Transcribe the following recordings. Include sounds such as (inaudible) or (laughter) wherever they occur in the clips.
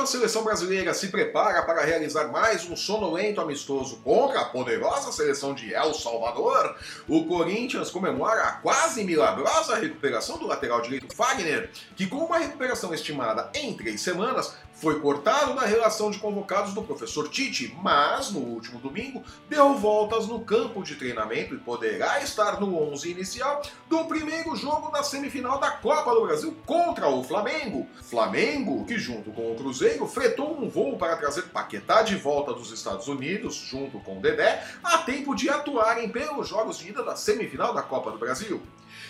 Enquanto a seleção brasileira se prepara para realizar mais um sonolento amistoso contra a poderosa seleção de El Salvador, o Corinthians comemora a quase milagrosa recuperação do lateral direito Fagner, que com uma recuperação estimada em três semanas, foi cortado da relação de convocados do professor Tite, mas no último domingo deu voltas no campo de treinamento e poderá estar no 11 inicial do primeiro jogo da semifinal da Copa do Brasil contra o Flamengo. Flamengo, que junto com o Cruzeiro fretou um voo para trazer Paquetá de volta dos Estados Unidos, junto com o Dedé, a tempo de atuarem pelos jogos de ida da semifinal da Copa do Brasil.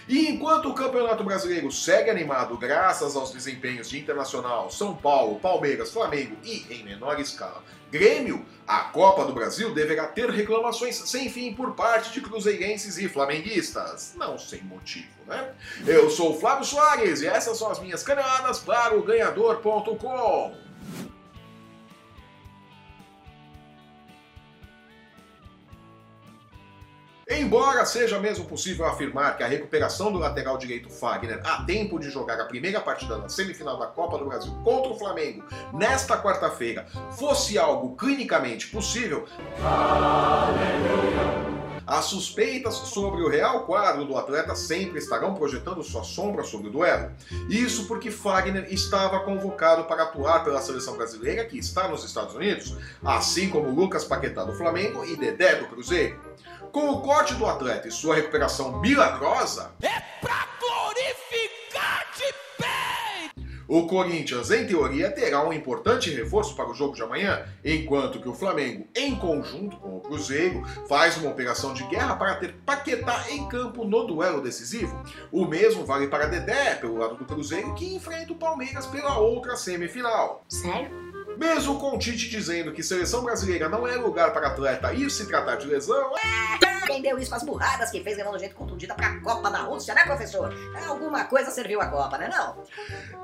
E enquanto o Campeonato Brasileiro segue animado graças aos desempenhos de Internacional, São Paulo, Palmeiras, Flamengo e, em menor escala, Grêmio, a Copa do Brasil deverá ter reclamações sem fim por parte de cruzeirenses e flamenguistas. Não sem motivo, né? Eu sou o Flávio Soares e essas são as minhas caneladas para o Ganhador.com. Embora seja mesmo possível afirmar que a recuperação do lateral direito Fagner a tempo de jogar a primeira partida na semifinal da Copa do Brasil contra o Flamengo nesta quarta-feira fosse algo clinicamente possível, as suspeitas sobre o real quadro do atleta sempre estarão projetando sua sombra sobre o duelo. Isso porque Fagner estava convocado para atuar pela seleção brasileira que está nos Estados Unidos, assim como Lucas Paquetá do Flamengo e Dedé do Cruzeiro. Com o corte do atleta e sua recuperação milagrosa. É pra O Corinthians, em teoria, terá um importante reforço para o jogo de amanhã, enquanto que o Flamengo, em conjunto com o Cruzeiro, faz uma operação de guerra para ter Paquetá em campo no duelo decisivo. O mesmo vale para Dedé, pelo lado do Cruzeiro, que enfrenta o Palmeiras pela outra semifinal. Sério? Mesmo com o Tite dizendo que seleção brasileira não é lugar para atleta ir se tratar de lesão, Quem deu isso com as burradas que fez levando gente contundida pra Copa da Rússia, né, professor? Alguma coisa serviu a Copa, né não?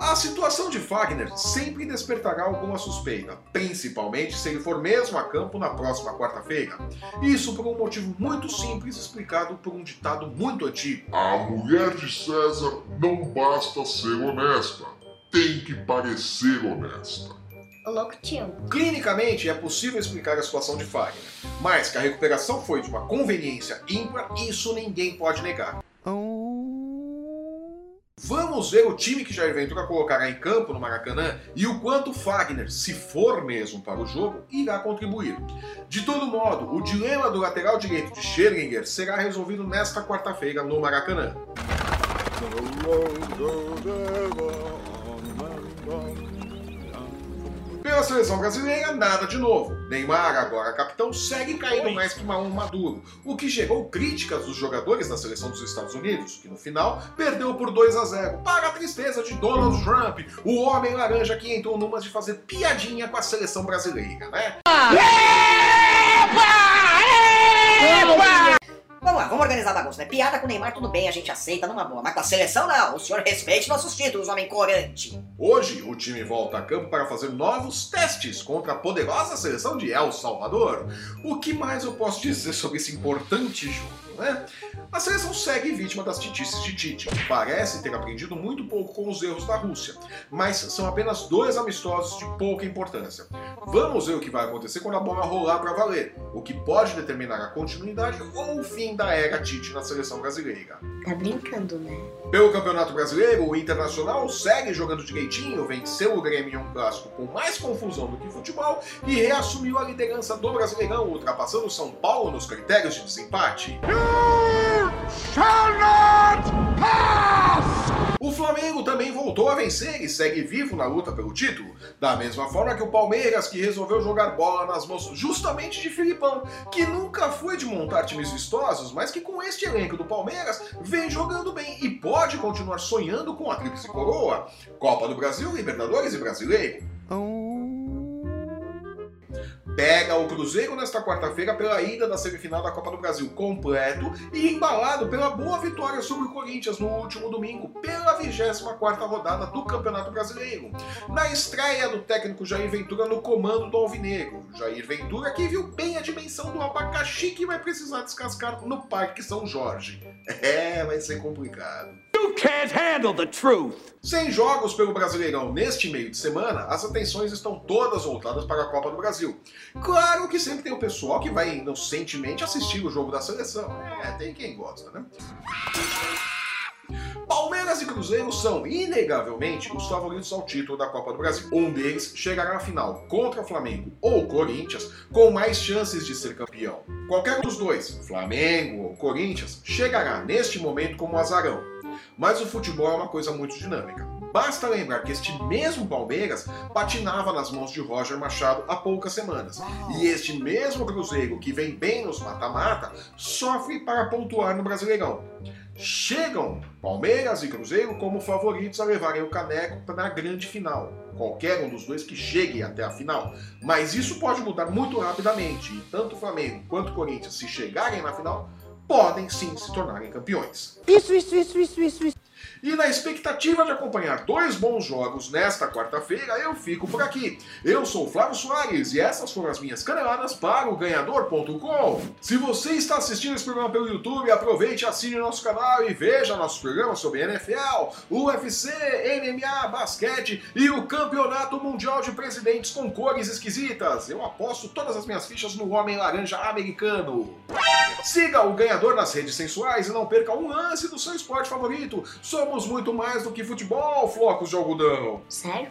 a situação de Fagner sempre despertará alguma suspeita, principalmente se ele for mesmo a campo na próxima quarta-feira. Isso por um motivo muito simples explicado por um ditado muito antigo. A mulher de César não basta ser honesta, tem que parecer honesta. Tio. Clinicamente é possível explicar a situação de Fagner, mas que a recuperação foi de uma conveniência ímpar, isso ninguém pode negar. Vamos ver o time que Jair Ventura colocará em campo no Maracanã e o quanto Fagner, se for mesmo para o jogo, irá contribuir. De todo modo, o dilema do lateral direito de Schrödinger será resolvido nesta quarta-feira no Maracanã. Pela seleção brasileira, nada de novo. Neymar, agora capitão, segue caindo mais que Mauro Maduro, o que gerou críticas dos jogadores da seleção dos Estados Unidos, que no final perdeu por 2 a 0 para a tristeza de Donald Trump, o homem laranja que entrou numas de fazer piadinha com a seleção brasileira, né? Lá, vamos organizar a bagunça, né? Piada com o Neymar, tudo bem, a gente aceita numa boa. Mas com a seleção, não. O senhor respeite nossos títulos, homem corante. Hoje, o time volta a campo para fazer novos testes contra a poderosa seleção de El Salvador. O que mais eu posso dizer sobre esse importante jogo, né? A seleção segue vítima das titices de Tite, que parece ter aprendido muito pouco com os erros da Rússia, mas são apenas dois amistosos de pouca importância. Vamos ver o que vai acontecer quando a bola rolar para valer, o que pode determinar a continuidade ou o fim da era Tite na seleção brasileira. Tá brincando, né? Pelo Campeonato Brasileiro, o Internacional segue jogando direitinho, venceu o Grêmio em um clássico com mais confusão do que futebol e reassumiu a liderança do Brasileirão, ultrapassando o São Paulo nos critérios de desempate. O Flamengo também voltou a vencer e segue vivo na luta pelo título, da mesma forma que o Palmeiras, que resolveu jogar bola nas mãos justamente de Filipão, que nunca foi de montar times vistosos, mas que com este elenco do Palmeiras vem jogando bem e pode continuar sonhando com a tríplice coroa: Copa do Brasil, Libertadores e Brasileiro. Pega o Cruzeiro nesta quarta-feira pela ida da semifinal da Copa do Brasil completo e embalado pela boa vitória sobre o Corinthians no último domingo, pela 24ª rodada do Campeonato Brasileiro. Na estreia do técnico Jair Ventura no comando do Alvinegro. Jair Ventura que viu bem a dimensão do abacaxi que vai precisar descascar no Parque São Jorge. (laughs) É, vai ser complicado. Can't handle the truth. Sem jogos pelo Brasileirão neste meio de semana, as atenções estão todas voltadas para a Copa do Brasil. Claro que sempre tem o pessoal que vai inocentemente assistir o jogo da seleção. É, tem quem gosta, né? Palmeiras e Cruzeiro são, inegavelmente, os favoritos ao título da Copa do Brasil. Um deles chegará à final contra o Flamengo ou Corinthians, com mais chances de ser campeão. Qualquer dos dois, Flamengo ou Corinthians, chegará neste momento como azarão. Mas o futebol é uma coisa muito dinâmica. Basta lembrar que este mesmo Palmeiras patinava nas mãos de Roger Machado há poucas semanas. E este mesmo Cruzeiro, que vem bem nos mata-mata, sofre para pontuar no Brasileirão. Chegam Palmeiras e Cruzeiro como favoritos a levarem o caneco na grande final. Qualquer um dos dois que chegue até a final. Mas isso pode mudar muito rapidamente. E tanto o Flamengo quanto o Corinthians, se chegarem na final, podem sim se tornarem campeões. Isso, isso, isso, isso, isso, isso. E na expectativa de acompanhar dois bons jogos nesta quarta-feira, eu fico por aqui. Eu sou o Flávio Soares e essas foram as minhas caneladas para o Ganhador.com. Se você está assistindo esse programa pelo YouTube, aproveite, assine nosso canal e veja nossos programas sobre NFL, UFC, MMA, basquete e o Campeonato Mundial de Presidentes com cores esquisitas. Eu aposto todas as minhas fichas no Homem Laranja Americano. Siga o Ganhador nas redes sensuais e não perca um lance do seu esporte favorito. Somos muito mais do que futebol, flocos de algodão. Sério?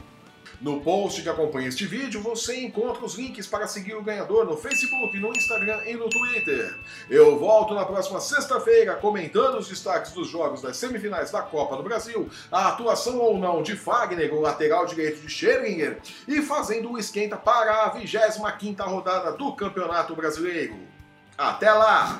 No post que acompanha este vídeo, você encontra os links para seguir o ganhador no Facebook, no Instagram e no Twitter. Eu volto na próxima sexta-feira comentando os destaques dos jogos das semifinais da Copa do Brasil, a atuação ou não de Fagner, o lateral direito de Scheringer, e fazendo o esquenta para a 25ª rodada do Campeonato Brasileiro. Até lá!